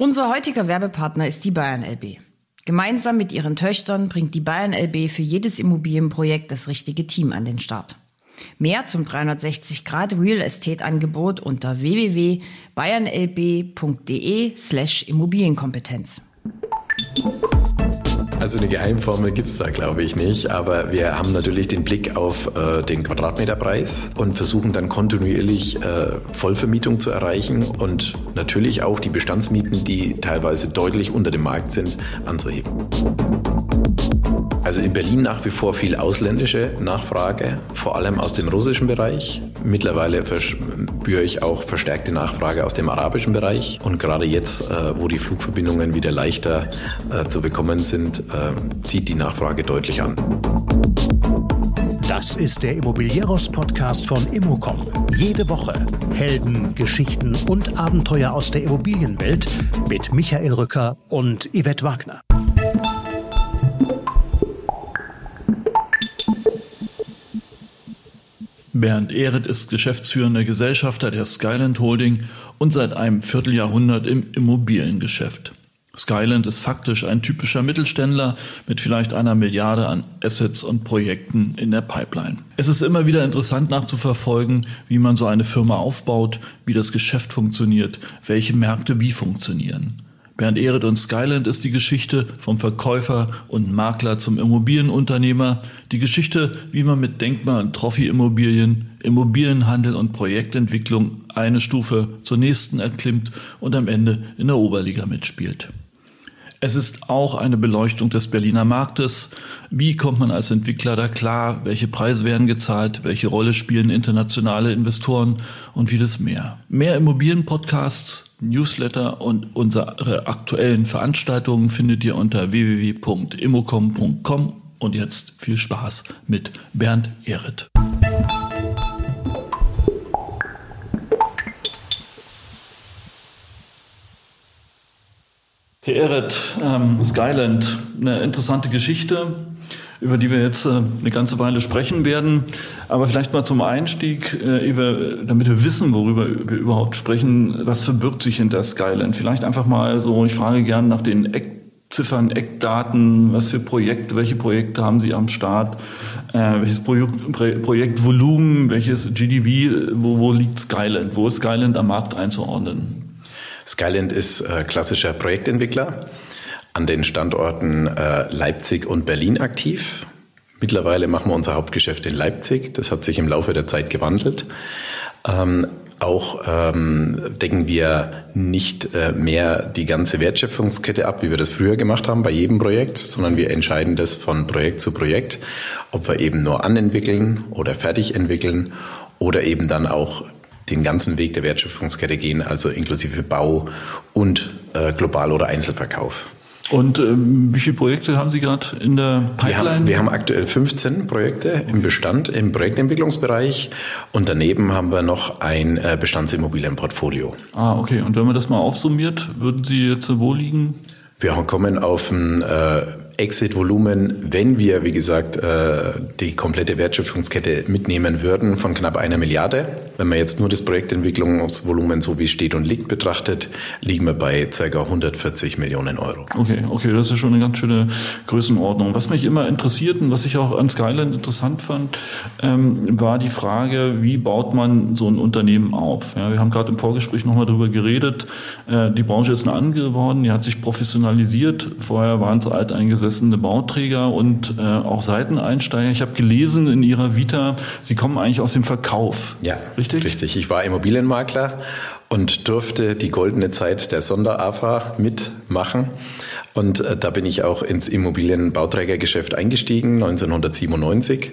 Unser heutiger Werbepartner ist die Bayern LB. Gemeinsam mit ihren Töchtern bringt die Bayern LB für jedes Immobilienprojekt das richtige Team an den Start. Mehr zum 360 Grad Real Estate Angebot unter www.bayernlb.de slash Immobilienkompetenz. Also eine Geheimformel gibt es da, glaube ich, nicht. Aber wir haben natürlich den Blick auf äh, den Quadratmeterpreis und versuchen dann kontinuierlich äh, Vollvermietung zu erreichen und natürlich auch die Bestandsmieten, die teilweise deutlich unter dem Markt sind, anzuheben. Also in Berlin nach wie vor viel ausländische Nachfrage, vor allem aus dem russischen Bereich. Mittlerweile verspüre ich auch verstärkte Nachfrage aus dem arabischen Bereich. Und gerade jetzt, äh, wo die Flugverbindungen wieder leichter äh, zu bekommen sind, äh, zieht die Nachfrage deutlich an. Das ist der Immobilieros-Podcast von Immocom. Jede Woche Helden, Geschichten und Abenteuer aus der Immobilienwelt mit Michael Rücker und Yvette Wagner. Bernd Ehret ist geschäftsführender Gesellschafter der Skyland Holding und seit einem Vierteljahrhundert im Immobiliengeschäft. Skyland ist faktisch ein typischer Mittelständler mit vielleicht einer Milliarde an Assets und Projekten in der Pipeline. Es ist immer wieder interessant nachzuverfolgen, wie man so eine Firma aufbaut, wie das Geschäft funktioniert, welche Märkte wie funktionieren. Bernd Ehret und Skyland ist die Geschichte vom Verkäufer und Makler zum Immobilienunternehmer, die Geschichte, wie man mit Denkmal- und Trophy-Immobilien, Immobilienhandel und Projektentwicklung eine Stufe zur nächsten erklimmt und am Ende in der Oberliga mitspielt. Es ist auch eine Beleuchtung des Berliner Marktes. Wie kommt man als Entwickler da klar? Welche Preise werden gezahlt? Welche Rolle spielen internationale Investoren und vieles mehr? Mehr Immobilienpodcasts, Newsletter und unsere aktuellen Veranstaltungen findet ihr unter www.immocom.com. Und jetzt viel Spaß mit Bernd Ehret. Herr Ehret, ähm, Skyland, eine interessante Geschichte, über die wir jetzt äh, eine ganze Weile sprechen werden. Aber vielleicht mal zum Einstieg, äh, über, damit wir wissen, worüber wir überhaupt sprechen, was verbirgt sich hinter Skyland? Vielleicht einfach mal so, ich frage gerne nach den Eckziffern, Eckdaten, was für Projekte, welche Projekte haben Sie am Start, äh, welches Projekt, Projektvolumen, welches GDV, wo, wo liegt Skyland, wo ist Skyland am Markt einzuordnen? Skyland ist äh, klassischer Projektentwickler, an den Standorten äh, Leipzig und Berlin aktiv. Mittlerweile machen wir unser Hauptgeschäft in Leipzig. Das hat sich im Laufe der Zeit gewandelt. Ähm, auch ähm, decken wir nicht äh, mehr die ganze Wertschöpfungskette ab, wie wir das früher gemacht haben bei jedem Projekt, sondern wir entscheiden das von Projekt zu Projekt, ob wir eben nur anentwickeln oder fertig entwickeln oder eben dann auch den ganzen Weg der Wertschöpfungskette gehen, also inklusive Bau und äh, Global- oder Einzelverkauf. Und ähm, wie viele Projekte haben Sie gerade in der Pipeline? Wir haben, wir haben, aktuell 15 Projekte im Bestand, im Projektentwicklungsbereich und daneben haben wir noch ein äh, Bestandsimmobilienportfolio. Ah, okay. Und wenn man das mal aufsummiert, würden Sie jetzt wo liegen? Wir kommen auf ein äh, Exit-Volumen, wenn wir, wie gesagt, äh, die komplette Wertschöpfungskette mitnehmen würden, von knapp einer Milliarde. Wenn man jetzt nur das Projektentwicklungsvolumen so wie es steht und liegt betrachtet, liegen wir bei ca. 140 Millionen Euro. Okay, okay, das ist schon eine ganz schöne Größenordnung. Was mich immer interessiert und was ich auch an Skyline interessant fand, ähm, war die Frage, wie baut man so ein Unternehmen auf? Ja, wir haben gerade im Vorgespräch nochmal darüber geredet. Äh, die Branche ist eine andere geworden, die hat sich professionalisiert. Vorher waren es alteingesessene Bauträger und äh, auch Seiteneinsteiger. Ich habe gelesen in Ihrer Vita, Sie kommen eigentlich aus dem Verkauf. Ja, richtig? Richtig? Richtig. Ich war Immobilienmakler und durfte die goldene Zeit der Sonder-AFA mitmachen. Und äh, da bin ich auch ins Immobilienbauträgergeschäft eingestiegen, 1997.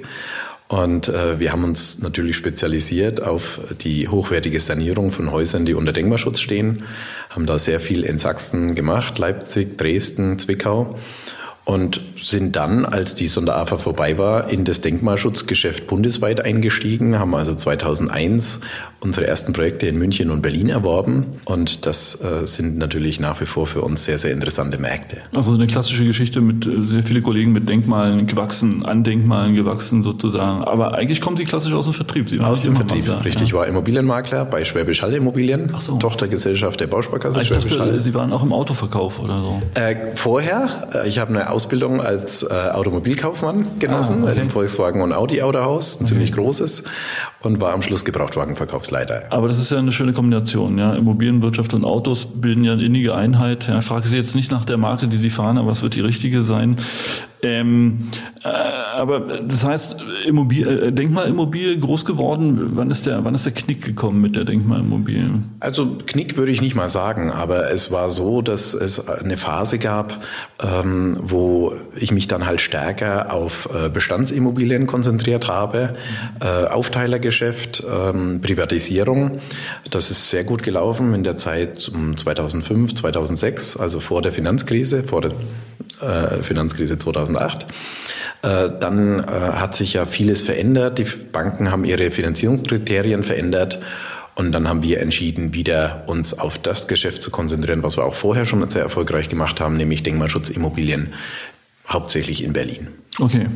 Und äh, wir haben uns natürlich spezialisiert auf die hochwertige Sanierung von Häusern, die unter Denkmalschutz stehen, haben da sehr viel in Sachsen gemacht, Leipzig, Dresden, Zwickau und sind dann, als die Sonderafa vorbei war, in das Denkmalschutzgeschäft bundesweit eingestiegen, haben also 2001 unsere ersten Projekte in München und Berlin erworben und das äh, sind natürlich nach wie vor für uns sehr, sehr interessante Märkte. Also eine klassische Geschichte mit äh, sehr viele Kollegen mit Denkmalen gewachsen, an Denkmalen gewachsen sozusagen. Aber eigentlich kommen Sie klassisch aus dem Vertrieb. Sie aus dem Vertrieb, Makler, richtig. Ich ja. war Immobilienmakler bei Schwäbisch Hall Immobilien, so. Tochtergesellschaft der Bausparkasse ah, Schwäbisch Hall. Sie waren auch im Autoverkauf oder so? Äh, vorher, äh, ich habe eine Ausbildung als äh, Automobilkaufmann genossen, ah, okay. im Volkswagen und Audi Autohaus, ein okay. ziemlich großes, und war am Schluss Gebrauchtwagenverkaufsleiter. Aber das ist ja eine schöne Kombination. Ja? Immobilienwirtschaft und Autos bilden ja eine innige Einheit. Ja, ich frage Sie jetzt nicht nach der Marke, die Sie fahren, aber was wird die richtige sein? Ähm, äh, aber das heißt, Immobilie, äh, Denkmalimmobilie groß geworden. Wann ist der, wann ist der Knick gekommen mit der Denkmalimmobilie? Also Knick würde ich nicht mal sagen, aber es war so, dass es eine Phase gab, ähm, wo ich mich dann halt stärker auf äh, Bestandsimmobilien konzentriert habe, äh, Aufteilergeschäft, ähm, Privatisierung. Das ist sehr gut gelaufen in der Zeit um 2005, 2006, also vor der Finanzkrise, vor der äh, Finanzkrise 2008. Äh, dann äh, hat sich ja vieles verändert. Die Banken haben ihre Finanzierungskriterien verändert. Und dann haben wir entschieden, wieder uns auf das Geschäft zu konzentrieren, was wir auch vorher schon sehr erfolgreich gemacht haben, nämlich Denkmalschutzimmobilien, hauptsächlich in Berlin. Okay.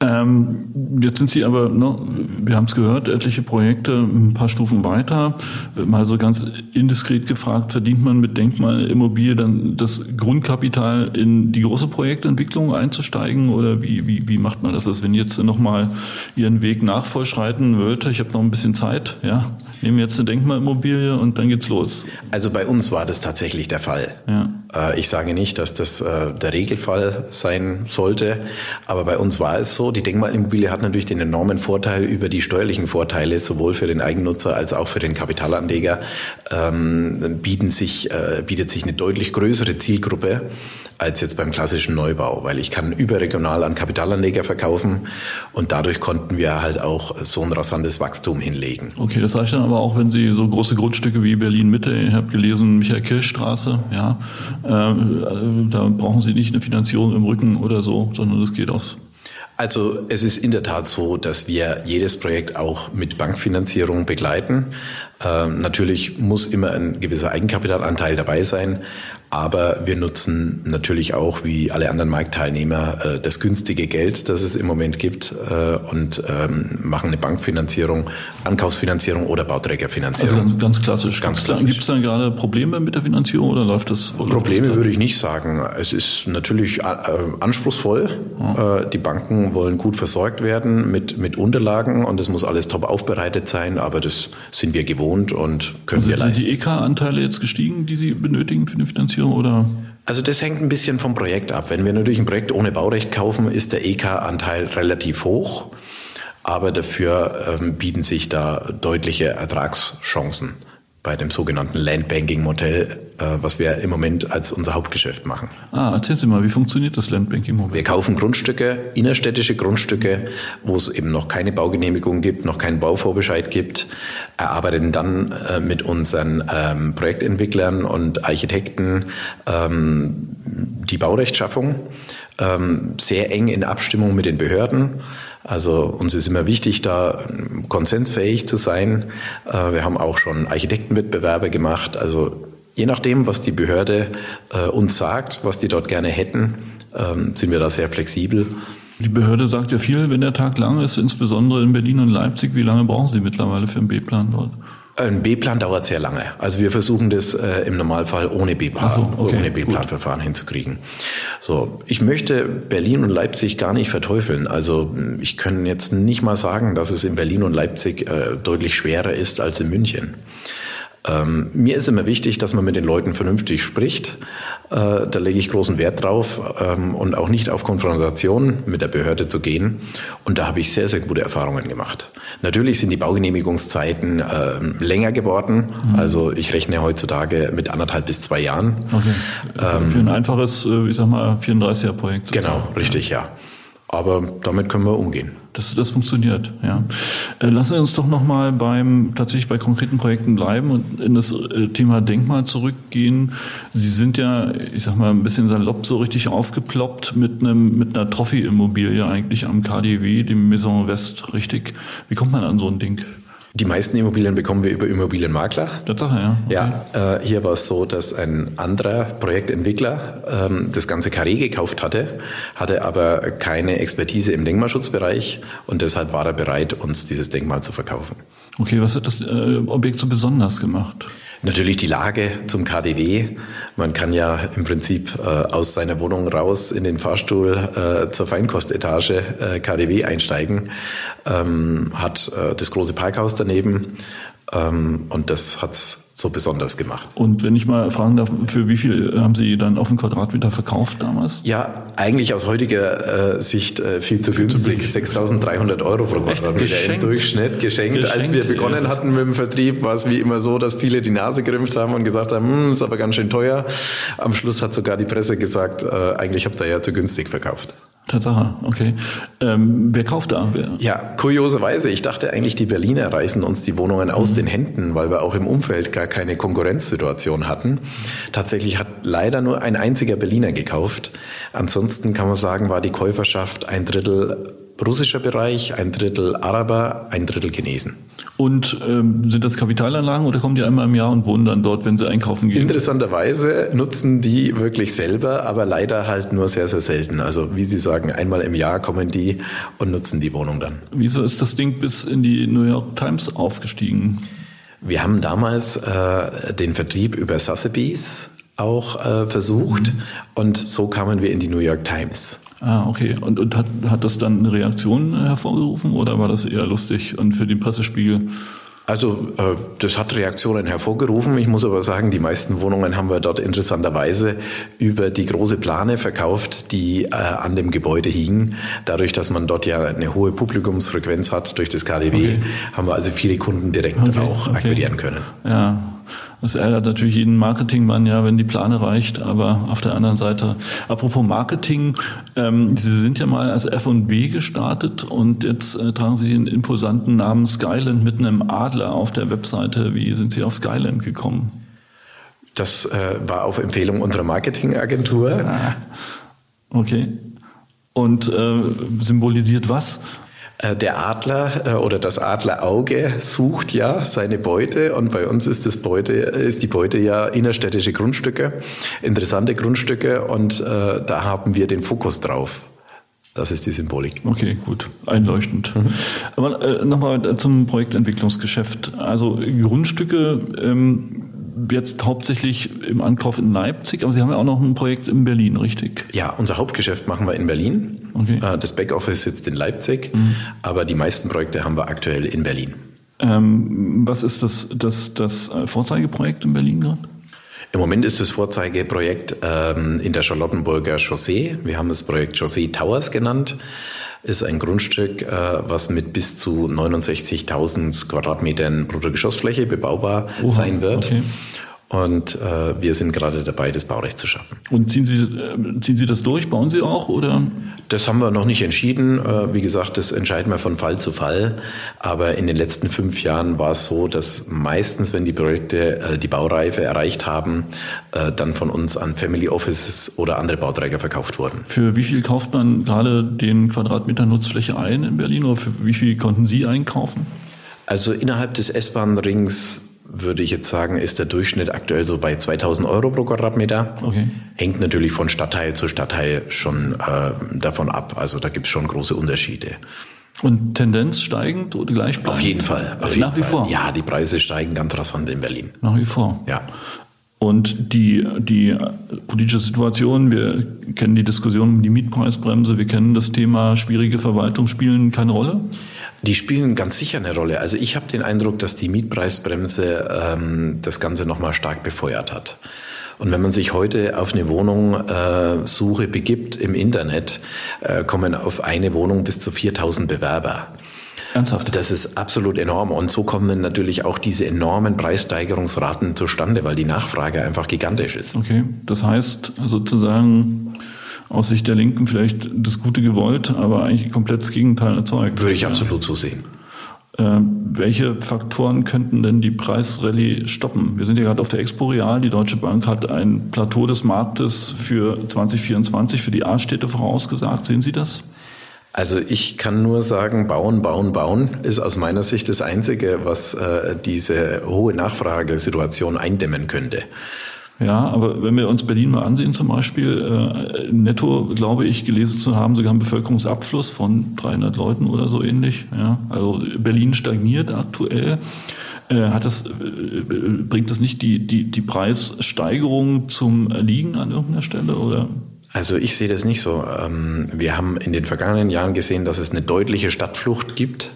Ähm, jetzt sind Sie aber, ne, wir haben es gehört, etliche Projekte ein paar Stufen weiter. Mal so ganz indiskret gefragt, verdient man mit Denkmalimmobilie dann das Grundkapital in die große Projektentwicklung einzusteigen oder wie, wie, wie macht man das? Also wenn jetzt nochmal Ihren Weg nachvollschreiten würde, ich habe noch ein bisschen Zeit, ja, nehmen jetzt eine Denkmalimmobilie und dann geht's los. Also bei uns war das tatsächlich der Fall. Ja. Äh, ich sage nicht, dass das äh, der Regelfall sein sollte, aber bei uns war es so, die Denkmalimmobilie hat natürlich den enormen Vorteil über die steuerlichen Vorteile, sowohl für den Eigennutzer als auch für den Kapitalanleger, ähm, bieten sich, äh, bietet sich eine deutlich größere Zielgruppe als jetzt beim klassischen Neubau, weil ich kann überregional an Kapitalanleger verkaufen und dadurch konnten wir halt auch so ein rasantes Wachstum hinlegen. Okay, das reicht dann aber auch, wenn Sie so große Grundstücke wie Berlin Mitte, ich habe gelesen Michael-Kirch-Straße, ja, äh, da brauchen Sie nicht eine Finanzierung im Rücken oder so, sondern das geht aus also es ist in der Tat so, dass wir jedes Projekt auch mit Bankfinanzierung begleiten. Ähm, natürlich muss immer ein gewisser Eigenkapitalanteil dabei sein, aber wir nutzen natürlich auch, wie alle anderen Marktteilnehmer, äh, das günstige Geld, das es im Moment gibt äh, und ähm, machen eine Bankfinanzierung, Ankaufsfinanzierung oder Bauträgerfinanzierung. Also ganz klassisch. Ganz klassisch. Gibt es dann gerade Probleme mit der Finanzierung oder läuft das? Oder Probleme würde ich nicht sagen. Es ist natürlich äh, anspruchsvoll. Ja. Die Banken wollen gut versorgt werden mit, mit Unterlagen und es muss alles top aufbereitet sein, aber das sind wir gewohnt und können also wir leisten. Sind die EK-Anteile jetzt gestiegen, die Sie benötigen für eine Finanzierung? Oder? Also das hängt ein bisschen vom Projekt ab. Wenn wir natürlich ein Projekt ohne Baurecht kaufen, ist der EK-Anteil relativ hoch, aber dafür ähm, bieten sich da deutliche Ertragschancen bei dem sogenannten Landbanking-Modell, äh, was wir im Moment als unser Hauptgeschäft machen. Ah, erzählen Sie mal, wie funktioniert das Landbanking-Modell? Wir kaufen Grundstücke, innerstädtische Grundstücke, wo es eben noch keine Baugenehmigung gibt, noch keinen Bauvorbescheid gibt, erarbeiten dann äh, mit unseren ähm, Projektentwicklern und Architekten ähm, die Baurechtschaffung, ähm, sehr eng in Abstimmung mit den Behörden. Also uns ist immer wichtig, da konsensfähig zu sein. Äh, wir haben auch schon Architektenwettbewerbe gemacht. Also je nachdem, was die Behörde äh, uns sagt, was die dort gerne hätten, ähm, sind wir da sehr flexibel. Die Behörde sagt ja viel, wenn der Tag lang ist, insbesondere in Berlin und Leipzig. Wie lange brauchen Sie mittlerweile für einen B-Plan dort? Ein B-Plan dauert sehr lange. Also wir versuchen das äh, im Normalfall ohne B-Plan, so, okay, ohne B-Plan-Verfahren hinzukriegen. So, ich möchte Berlin und Leipzig gar nicht verteufeln. Also ich kann jetzt nicht mal sagen, dass es in Berlin und Leipzig äh, deutlich schwerer ist als in München. Ähm, mir ist immer wichtig, dass man mit den Leuten vernünftig spricht. Äh, da lege ich großen Wert drauf ähm, und auch nicht auf Konfrontation mit der Behörde zu gehen. Und da habe ich sehr, sehr gute Erfahrungen gemacht. Natürlich sind die Baugenehmigungszeiten äh, länger geworden. Mhm. Also ich rechne heutzutage mit anderthalb bis zwei Jahren. Okay. Ähm, Für ein einfaches, äh, ich sag mal, 34er-Projekt. Genau, richtig, ja. Aber damit können wir umgehen. Das, das funktioniert, ja. Äh, lassen Sie uns doch nochmal beim, tatsächlich bei konkreten Projekten bleiben und in das äh, Thema Denkmal zurückgehen. Sie sind ja, ich sag mal, ein bisschen salopp so richtig aufgeploppt mit einem, mit einer Trophy-Immobilie eigentlich am KDW, dem Maison West, richtig. Wie kommt man an so ein Ding? Die meisten Immobilien bekommen wir über Immobilienmakler. Tatsache, ja. Okay. Ja, äh, hier war es so, dass ein anderer Projektentwickler ähm, das ganze Karree gekauft hatte, hatte aber keine Expertise im Denkmalschutzbereich und deshalb war er bereit, uns dieses Denkmal zu verkaufen. Okay, was hat das äh, Objekt so besonders gemacht? Natürlich die Lage zum KDW. Man kann ja im Prinzip äh, aus seiner Wohnung raus in den Fahrstuhl äh, zur Feinkostetage äh, KDW einsteigen, ähm, hat äh, das große Parkhaus daneben ähm, und das hat's so besonders gemacht. Und wenn ich mal fragen darf, für wie viel haben Sie dann auf den Quadratmeter verkauft damals? Ja, eigentlich aus heutiger äh, Sicht äh, viel zu günstig. 6.300 Euro pro Quadratmeter im Durchschnitt geschenkt. geschenkt. Als wir begonnen ja. hatten mit dem Vertrieb, war es wie immer so, dass viele die Nase gerümpft haben und gesagt haben, hm, ist aber ganz schön teuer. Am Schluss hat sogar die Presse gesagt, äh, eigentlich habt ihr ja zu günstig verkauft. Tatsache, okay. Ähm, wer kauft da? Wer? Ja, kurioserweise. Ich dachte eigentlich, die Berliner reißen uns die Wohnungen aus mhm. den Händen, weil wir auch im Umfeld gar keine Konkurrenzsituation hatten. Tatsächlich hat leider nur ein einziger Berliner gekauft. Ansonsten kann man sagen, war die Käuferschaft ein Drittel russischer Bereich, ein Drittel Araber, ein Drittel Chinesen. Und ähm, sind das Kapitalanlagen oder kommen die einmal im Jahr und wohnen dann dort, wenn sie einkaufen gehen? Interessanterweise nutzen die wirklich selber, aber leider halt nur sehr, sehr selten. Also wie Sie sagen, einmal im Jahr kommen die und nutzen die Wohnung dann. Wieso ist das Ding bis in die New York Times aufgestiegen? Wir haben damals äh, den Vertrieb über Sotheby's auch äh, versucht mhm. und so kamen wir in die New York Times. Ah, okay. Und, und hat, hat das dann eine Reaktion hervorgerufen oder war das eher lustig und für den Pressespiegel? Also äh, das hat Reaktionen hervorgerufen. Ich muss aber sagen, die meisten Wohnungen haben wir dort interessanterweise über die große Plane verkauft, die äh, an dem Gebäude hingen. Dadurch, dass man dort ja eine hohe Publikumsfrequenz hat durch das KDW, okay. haben wir also viele Kunden direkt okay, auch okay. akquirieren können. Ja, das ärgert natürlich jeden Marketingmann, ja, wenn die Plane reicht. Aber auf der anderen Seite, apropos Marketing, ähm, Sie sind ja mal als F&B gestartet und jetzt äh, tragen Sie den imposanten Namen Skyland mit einem Adler auf der Webseite. Wie sind Sie auf Skyland gekommen? Das äh, war auf Empfehlung unserer Marketingagentur. Ah, okay. Und äh, symbolisiert was? Äh, der Adler äh, oder das Adlerauge sucht ja seine Beute und bei uns ist das Beute ist die Beute ja innerstädtische Grundstücke, interessante Grundstücke und äh, da haben wir den Fokus drauf. Das ist die Symbolik. Okay, gut, einleuchtend. Mhm. Aber äh, nochmal zum Projektentwicklungsgeschäft. Also Grundstücke ähm, jetzt hauptsächlich im Ankauf in Leipzig, aber Sie haben ja auch noch ein Projekt in Berlin, richtig? Ja, unser Hauptgeschäft machen wir in Berlin. Okay. Äh, das Backoffice sitzt in Leipzig, mhm. aber die meisten Projekte haben wir aktuell in Berlin. Ähm, was ist das, das, das Vorzeigeprojekt in Berlin gerade? Im Moment ist das Vorzeigeprojekt ähm, in der Charlottenburger Chaussee. Wir haben das Projekt Chaussee Towers genannt ist ein Grundstück, äh, was mit bis zu 69.000 Quadratmetern Bruttogeschossfläche bebaubar Oha, sein wird. Okay. Und äh, wir sind gerade dabei, das Baurecht zu schaffen. Und ziehen Sie, äh, ziehen Sie das durch? Bauen Sie auch? Oder? Das haben wir noch nicht entschieden. Äh, wie gesagt, das entscheiden wir von Fall zu Fall. Aber in den letzten fünf Jahren war es so, dass meistens, wenn die Projekte äh, die Baureife erreicht haben, äh, dann von uns an Family Offices oder andere Bauträger verkauft wurden. Für wie viel kauft man gerade den Quadratmeter Nutzfläche ein in Berlin? Oder für wie viel konnten Sie einkaufen? Also innerhalb des S-Bahn-Rings würde ich jetzt sagen, ist der Durchschnitt aktuell so bei 2000 Euro pro Quadratmeter. Okay. Hängt natürlich von Stadtteil zu Stadtteil schon äh, davon ab. Also da gibt es schon große Unterschiede. Und Tendenz steigend oder gleich Auf jeden Fall. Auf Nach jeden wie Fall. vor. Ja, die Preise steigen ganz rasant in Berlin. Nach wie vor. Ja. Und die, die politische Situation, wir kennen die Diskussion um die Mietpreisbremse, wir kennen das Thema schwierige Verwaltung, spielen keine Rolle? Die spielen ganz sicher eine Rolle. Also ich habe den Eindruck, dass die Mietpreisbremse ähm, das Ganze nochmal stark befeuert hat. Und wenn man sich heute auf eine Wohnungssuche äh, begibt im Internet, äh, kommen auf eine Wohnung bis zu 4000 Bewerber. Ernsthaft? Das ist absolut enorm. Und so kommen natürlich auch diese enormen Preissteigerungsraten zustande, weil die Nachfrage einfach gigantisch ist. Okay, das heißt sozusagen aus Sicht der Linken vielleicht das Gute gewollt, aber eigentlich komplett das Gegenteil erzeugt. Würde ich absolut so sehen. Äh, welche Faktoren könnten denn die Preisrallye stoppen? Wir sind ja gerade auf der Expo Real. Die Deutsche Bank hat ein Plateau des Marktes für 2024 für die A-Städte vorausgesagt. Sehen Sie das? Also ich kann nur sagen, bauen, bauen, bauen ist aus meiner Sicht das Einzige, was äh, diese hohe Nachfragesituation eindämmen könnte. Ja, aber wenn wir uns Berlin mal ansehen zum Beispiel, äh, netto glaube ich gelesen zu haben, sogar einen Bevölkerungsabfluss von 300 Leuten oder so ähnlich. Ja, also Berlin stagniert aktuell. Äh, hat das, äh, bringt das nicht die, die, die Preissteigerung zum Liegen an irgendeiner Stelle oder? Also ich sehe das nicht so. Ähm, wir haben in den vergangenen Jahren gesehen, dass es eine deutliche Stadtflucht gibt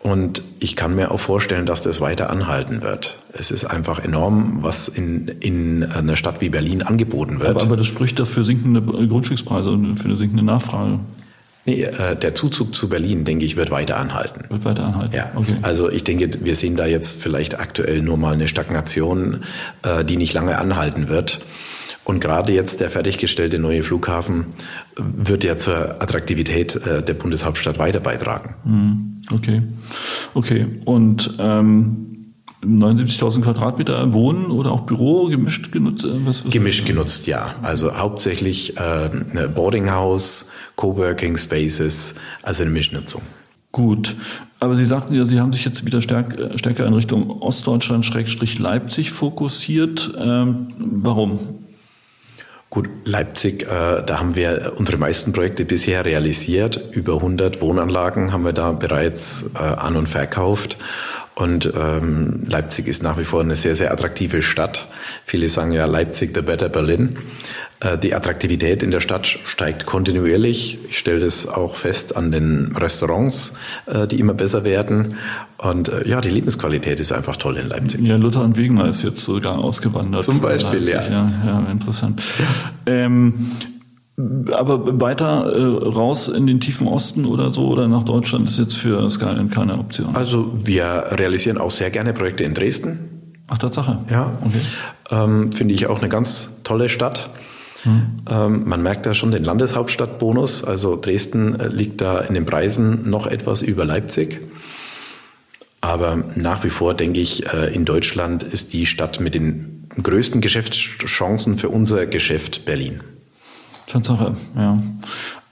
und ich kann mir auch vorstellen, dass das weiter anhalten wird. Es ist einfach enorm, was in, in einer Stadt wie Berlin angeboten wird. Aber, aber das spricht dafür sinkende Grundstückspreise und für eine sinkende Nachfrage. Nee, äh, der Zuzug zu Berlin, denke ich, wird weiter anhalten. Wird weiter anhalten. Ja. Okay. Also ich denke, wir sehen da jetzt vielleicht aktuell nur mal eine Stagnation, äh, die nicht lange anhalten wird. Und gerade jetzt der fertiggestellte neue Flughafen wird ja zur Attraktivität äh, der Bundeshauptstadt weiter beitragen. Hm, okay, okay. Und ähm, 79.000 Quadratmeter Wohnen oder auch Büro gemischt genutzt? Äh, was, was gemischt genutzt, ja. Also hauptsächlich äh, Boardinghouse, Coworking Spaces, also eine Mischnutzung. Gut, aber Sie sagten ja, Sie haben sich jetzt wieder stärk, äh, stärker in Richtung Ostdeutschland-Leipzig fokussiert. Ähm, warum? Gut, Leipzig, äh, da haben wir unsere meisten Projekte bisher realisiert. Über 100 Wohnanlagen haben wir da bereits äh, an und verkauft. Und ähm, Leipzig ist nach wie vor eine sehr, sehr attraktive Stadt. Viele sagen ja Leipzig the better Berlin. Äh, die Attraktivität in der Stadt steigt kontinuierlich. Ich stelle das auch fest an den Restaurants, äh, die immer besser werden. Und äh, ja, die Lebensqualität ist einfach toll in Leipzig. Ja, Luther und Wegener ist jetzt sogar ausgewandert. Zum Beispiel, ja. ja. Ja, interessant. Ähm, aber weiter äh, raus in den tiefen Osten oder so oder nach Deutschland ist jetzt für Skyline keine Option. Also wir realisieren auch sehr gerne Projekte in Dresden. Ach, Tatsache. Ja. Okay. Ähm, Finde ich auch eine ganz tolle Stadt. Hm. Ähm, man merkt da schon den Landeshauptstadtbonus. Also Dresden äh, liegt da in den Preisen noch etwas über Leipzig. Aber nach wie vor denke ich, äh, in Deutschland ist die Stadt mit den größten Geschäftschancen für unser Geschäft Berlin. Tatsache, ja.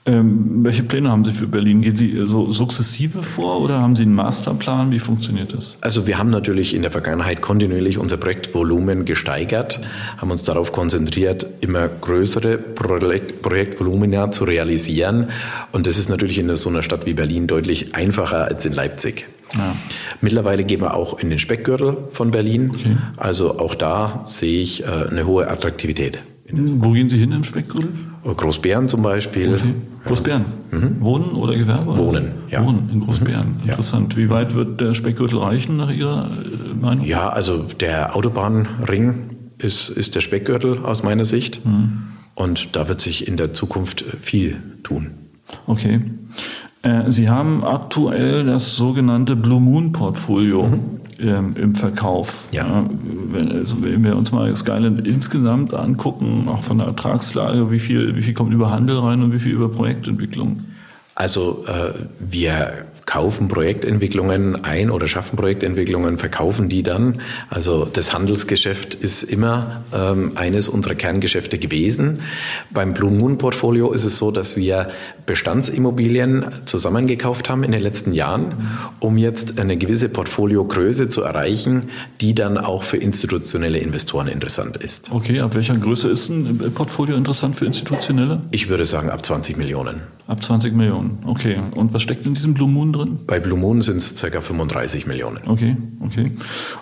Ähm, welche Pläne haben Sie für Berlin? Gehen Sie so sukzessive vor oder haben Sie einen Masterplan? Wie funktioniert das? Also wir haben natürlich in der Vergangenheit kontinuierlich unser Projektvolumen gesteigert, haben uns darauf konzentriert, immer größere Projekt Projektvolumina zu realisieren. Und das ist natürlich in so einer Stadt wie Berlin deutlich einfacher als in Leipzig. Ja. Mittlerweile gehen wir auch in den Speckgürtel von Berlin. Okay. Also auch da sehe ich äh, eine hohe Attraktivität. Wo gehen Sie hin im Speckgürtel? Großbären zum Beispiel. Okay. Großbären. Mhm. Wohnen oder Gewerbe? Wohnen, ja. Wohnen in Großbären. Mhm. Interessant. Ja. Wie weit wird der Speckgürtel reichen nach Ihrer äh, Meinung? Ja, also der Autobahnring ist, ist der Speckgürtel aus meiner Sicht. Mhm. Und da wird sich in der Zukunft viel tun. Okay. Äh, Sie haben aktuell das sogenannte Blue Moon Portfolio mhm. ähm, im Verkauf. Ja. Wenn, also wenn, wir uns mal Skyland insgesamt angucken, auch von der Ertragslage, wie viel, wie viel kommt über Handel rein und wie viel über Projektentwicklung? Also äh, wir kaufen Projektentwicklungen ein oder schaffen Projektentwicklungen, verkaufen die dann. Also das Handelsgeschäft ist immer ähm, eines unserer Kerngeschäfte gewesen. Beim Blue Moon Portfolio ist es so, dass wir Bestandsimmobilien zusammengekauft haben in den letzten Jahren, um jetzt eine gewisse Portfoliogröße zu erreichen, die dann auch für institutionelle Investoren interessant ist. Okay, ab welcher Größe ist ein Portfolio interessant für institutionelle? Ich würde sagen ab 20 Millionen. Ab 20 Millionen, okay. Und was steckt in diesem Blue Moon drin? Bei Blue Moon sind es ca. 35 Millionen. Okay, okay.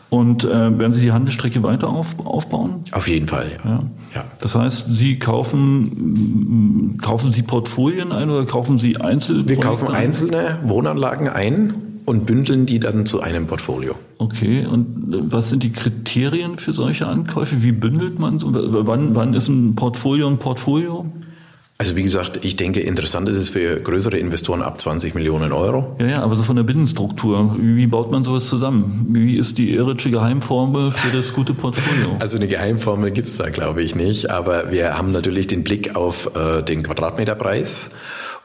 Und äh, werden Sie die Handelsstrecke weiter auf, aufbauen? Auf jeden Fall, ja. ja. ja. Das heißt, Sie kaufen, kaufen Sie Portfolien ein oder kaufen Sie Einzelne? Wir kaufen einzelne Wohnanlagen ein und bündeln die dann zu einem Portfolio. Okay, und äh, was sind die Kriterien für solche Ankäufe? Wie bündelt man es? Wann, wann ist ein Portfolio ein Portfolio? Also wie gesagt, ich denke, interessant ist es für größere Investoren ab 20 Millionen Euro. Ja, ja, aber so von der Binnenstruktur, wie baut man sowas zusammen? Wie ist die Iritsche Geheimformel für das gute Portfolio? Also eine Geheimformel gibt's da, glaube ich, nicht. Aber wir haben natürlich den Blick auf äh, den Quadratmeterpreis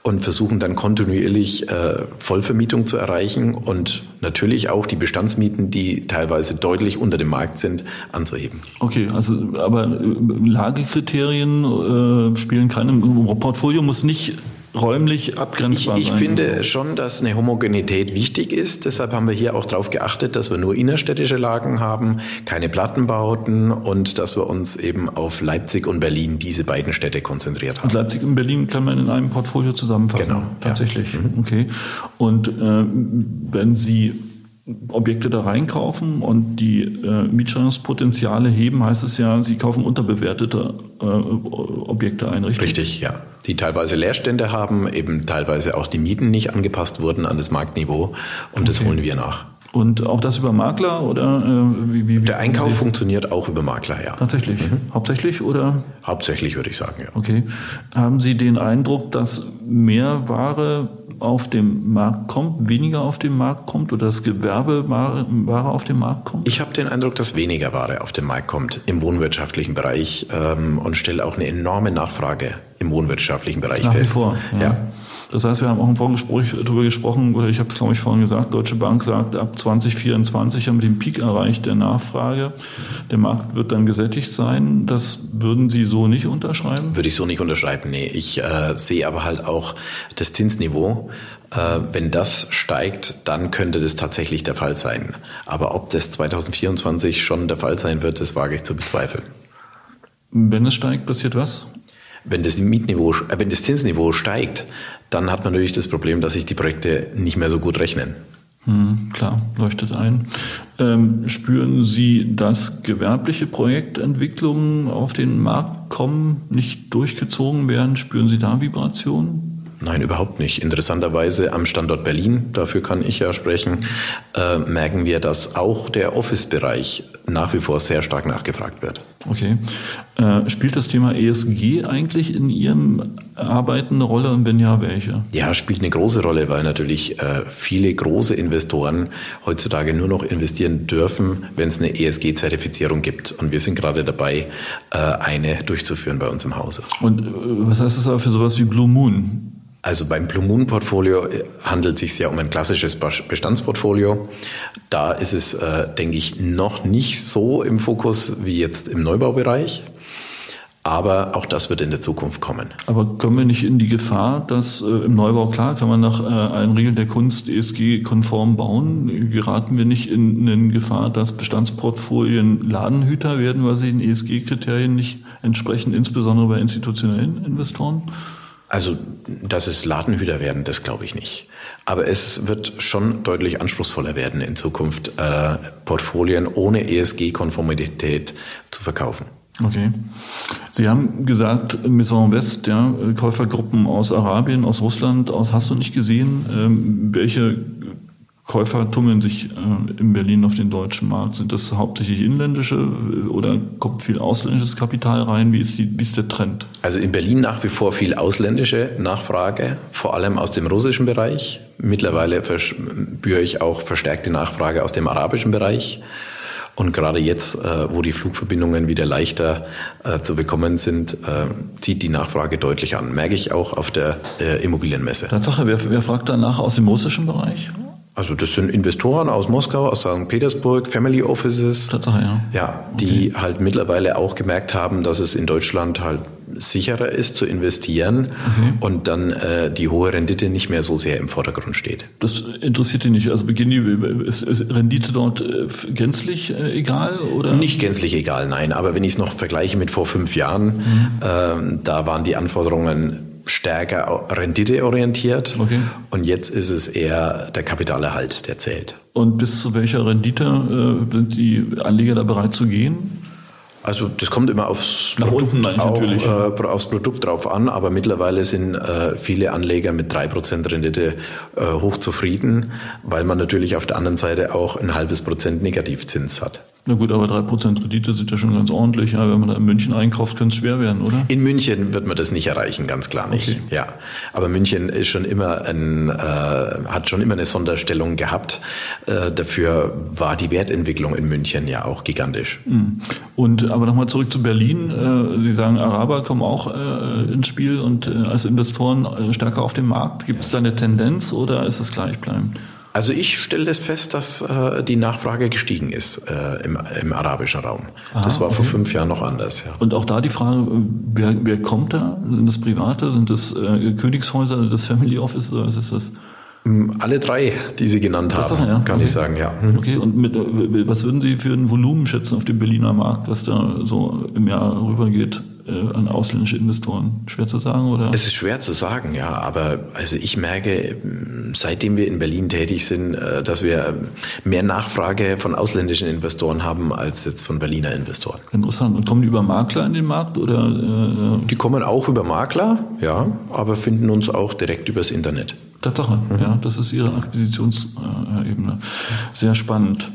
und versuchen dann kontinuierlich äh, Vollvermietung zu erreichen und natürlich auch die Bestandsmieten, die teilweise deutlich unter dem Markt sind, anzuheben. Okay, also aber äh, Lagekriterien äh, spielen keine Portfolio muss nicht räumlich abgrenzbar ich, ich sein. finde schon, dass eine Homogenität wichtig ist. Deshalb haben wir hier auch darauf geachtet, dass wir nur innerstädtische Lagen haben, keine Plattenbauten und dass wir uns eben auf Leipzig und Berlin, diese beiden Städte konzentriert haben. Und Leipzig und Berlin kann man in einem Portfolio zusammenfassen. Genau, Tatsächlich. ja. Mhm. Okay. Und äh, wenn Sie Objekte da reinkaufen und die äh, Mietsteigerungspotenziale heben, heißt es ja, Sie kaufen unterbewertete äh, Objekte ein, richtig? Richtig, ja. Die teilweise Leerstände haben, eben teilweise auch die Mieten nicht angepasst wurden an das Marktniveau und das holen wir nach. Und auch das über Makler oder äh, wie, wie, wie Der Einkauf funktioniert auch über Makler, ja. Tatsächlich. Hauptsächlich oder? Hauptsächlich würde ich sagen, ja. Okay. Haben Sie den Eindruck, dass mehr Ware auf dem Markt kommt, weniger auf den Markt kommt oder das Gewerbe Ware, Ware auf den Markt kommt? Ich habe den Eindruck, dass weniger Ware auf den Markt kommt im wohnwirtschaftlichen Bereich ähm, und stelle auch eine enorme Nachfrage im wohnwirtschaftlichen Bereich Nach wie fest. vor. Ja. Das heißt, wir haben auch im Vorgespräch darüber gesprochen, oder ich habe es, glaube ich, vorhin gesagt, Deutsche Bank sagt, ab 2024 haben wir den Peak erreicht der Nachfrage. Der Markt wird dann gesättigt sein. Das würden Sie so nicht unterschreiben? Würde ich so nicht unterschreiben. Nee, ich äh, sehe aber halt auch das Zinsniveau. Äh, wenn das steigt, dann könnte das tatsächlich der Fall sein. Aber ob das 2024 schon der Fall sein wird, das wage ich zu bezweifeln. Wenn es steigt, passiert was? Wenn das Mietniveau, äh, wenn das Zinsniveau steigt, dann hat man natürlich das Problem, dass sich die Projekte nicht mehr so gut rechnen. Hm, klar, leuchtet ein. Ähm, spüren Sie, dass gewerbliche Projektentwicklungen auf den Markt kommen, nicht durchgezogen werden? Spüren Sie da Vibrationen? Nein, überhaupt nicht. Interessanterweise am Standort Berlin, dafür kann ich ja sprechen, äh, merken wir, dass auch der Office-Bereich nach wie vor sehr stark nachgefragt wird. Okay. Äh, spielt das Thema ESG eigentlich in Ihrem Arbeiten eine Rolle und wenn ja, welche? Ja, spielt eine große Rolle, weil natürlich äh, viele große Investoren heutzutage nur noch investieren dürfen, wenn es eine ESG-Zertifizierung gibt. Und wir sind gerade dabei, äh, eine durchzuführen bei uns im Hause. Und äh, was heißt das aber für sowas wie Blue Moon? Also beim Blue Moon Portfolio äh, handelt es sich ja um ein klassisches Bestandsportfolio. Da ist es, äh, denke ich, noch nicht so im Fokus wie jetzt im Neubaubereich. Aber auch das wird in der Zukunft kommen. Aber kommen wir nicht in die Gefahr, dass äh, im Neubau, klar, kann man nach äh, allen Regeln der Kunst ESG-konform bauen, geraten wir nicht in, in Gefahr, dass Bestandsportfolien Ladenhüter werden, weil sie den ESG-Kriterien nicht entsprechen, insbesondere bei institutionellen Investoren? Also, dass es Ladenhüter werden, das glaube ich nicht. Aber es wird schon deutlich anspruchsvoller werden in Zukunft, äh, Portfolien ohne ESG-Konformität zu verkaufen. Okay. Sie haben gesagt, Maison West, ja, Käufergruppen aus Arabien, aus Russland, aus hast du nicht gesehen. Ähm, welche Käufer tummeln sich äh, in Berlin auf den deutschen Markt? Sind das hauptsächlich inländische äh, oder kommt viel ausländisches Kapital rein? Wie ist, die, wie ist der Trend? Also in Berlin nach wie vor viel ausländische Nachfrage, vor allem aus dem russischen Bereich. Mittlerweile spüre ich auch verstärkte Nachfrage aus dem arabischen Bereich. Und gerade jetzt, äh, wo die Flugverbindungen wieder leichter äh, zu bekommen sind, äh, zieht die Nachfrage deutlich an. Merke ich auch auf der Immobilienmesse. Tatsache, wer, wer fragt danach aus dem russischen Bereich? Also das sind Investoren aus Moskau, aus St. Petersburg, Family Offices. Tatsache, ja. Ja, die halt mittlerweile auch gemerkt haben, dass es in Deutschland halt sicherer ist zu investieren und dann äh, die hohe Rendite nicht mehr so sehr im Vordergrund steht. Das interessiert dich nicht. Also beginnen die, ist, ist Rendite dort äh, gänzlich äh, egal oder? Nicht gänzlich egal, nein. Aber wenn ich es noch vergleiche mit vor fünf Jahren, ähm, da waren die Anforderungen stärker renditeorientiert. Okay. Und jetzt ist es eher der Kapitalerhalt, der zählt. Und bis zu welcher Rendite äh, sind die Anleger da bereit zu gehen? Also das kommt immer aufs Produkt, auch, äh, aufs Produkt drauf an, aber mittlerweile sind äh, viele Anleger mit 3% Rendite äh, hochzufrieden, weil man natürlich auf der anderen Seite auch ein halbes Prozent Negativzins hat. Na gut, aber 3% Rendite sind ja schon ganz ordentlich. Ja, wenn man da in München einkauft, könnte es schwer werden, oder? In München wird man das nicht erreichen, ganz klar nicht. Okay. Ja, aber München ist schon immer ein, äh, hat schon immer eine Sonderstellung gehabt. Äh, dafür war die Wertentwicklung in München ja auch gigantisch. Und aber nochmal zurück zu Berlin. Äh, Sie sagen, Araber kommen auch äh, ins Spiel und äh, als Investoren äh, stärker auf dem Markt. Gibt es da eine Tendenz oder ist es gleichbleibend? Also ich stelle das fest, dass äh, die Nachfrage gestiegen ist äh, im, im arabischen Raum. das war vor fünf Jahren noch anders. Ja. Und auch da die Frage, äh, wer, wer kommt da? Sind das Private? Sind das äh, Königshäuser? Sind das Family Office? Oder was ist das? Alle drei, die Sie genannt haben, Tatsache, ja. kann Okay. ich sagen, ja. Okay, und mit, äh, was würden Sie für ein Volumen schätzen auf dem Berliner Markt, was da so im Jahr rübergeht äh, an ausländische Investoren? Schwer zu sagen, oder? Es ist schwer zu sagen, ja, aber also ich merke, mh, seitdem wir in Berlin tätig sind, äh, dass wir mehr Nachfrage von ausländischen Investoren haben als jetzt von Berliner Investoren. Interessant. Und kommen die über Makler in den Markt oder äh, Die kommen auch über Makler, ja, aber finden uns auch direkt übers Internet. Tatsache, ja, das ist Ihre Akquisitionsebene. Sehr spannend.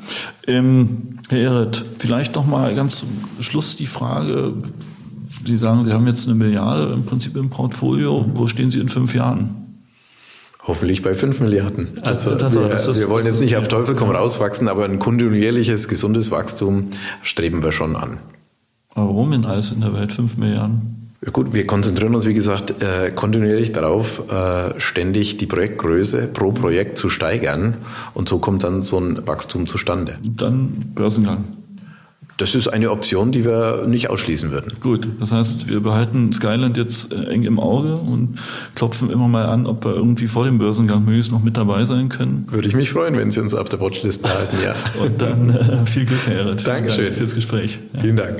Ähm, Herr Ehret, vielleicht noch mal ganz zum Schluss die Frage, Sie sagen, Sie haben jetzt eine Milliarde im Prinzip im Portfolio. Wo stehen Sie in fünf Jahren? Hoffentlich bei 5 Milliarden. Also, Also, wir, ist- wir wollen jetzt nicht auf Teufel komm raus wachsen, aber ein kontinuierliches, gesundes Wachstum streben wir schon an. Aber warum denn alles in der Welt fünf Milliarden? Gut, wir konzentrieren uns, wie gesagt, äh, kontinuierlich darauf, äh, ständig die Projektgröße pro Projekt zu steigern. Und so kommt dann so ein Wachstum zustande. Dann Börsengang. Das ist eine Option, die wir nicht ausschließen würden. Gut, das heißt, wir behalten Skyland jetzt äh, eng im Auge und klopfen immer mal an, ob wir irgendwie vor dem Börsengang möglichst noch mit dabei sein können. Würde ich mich freuen, wenn Sie uns auf der Watchlist behalten, ja. Und dann äh, viel Glück, Herr. Vielen Dankeschön. Dank fürs Gespräch. Ja. Vielen Dank.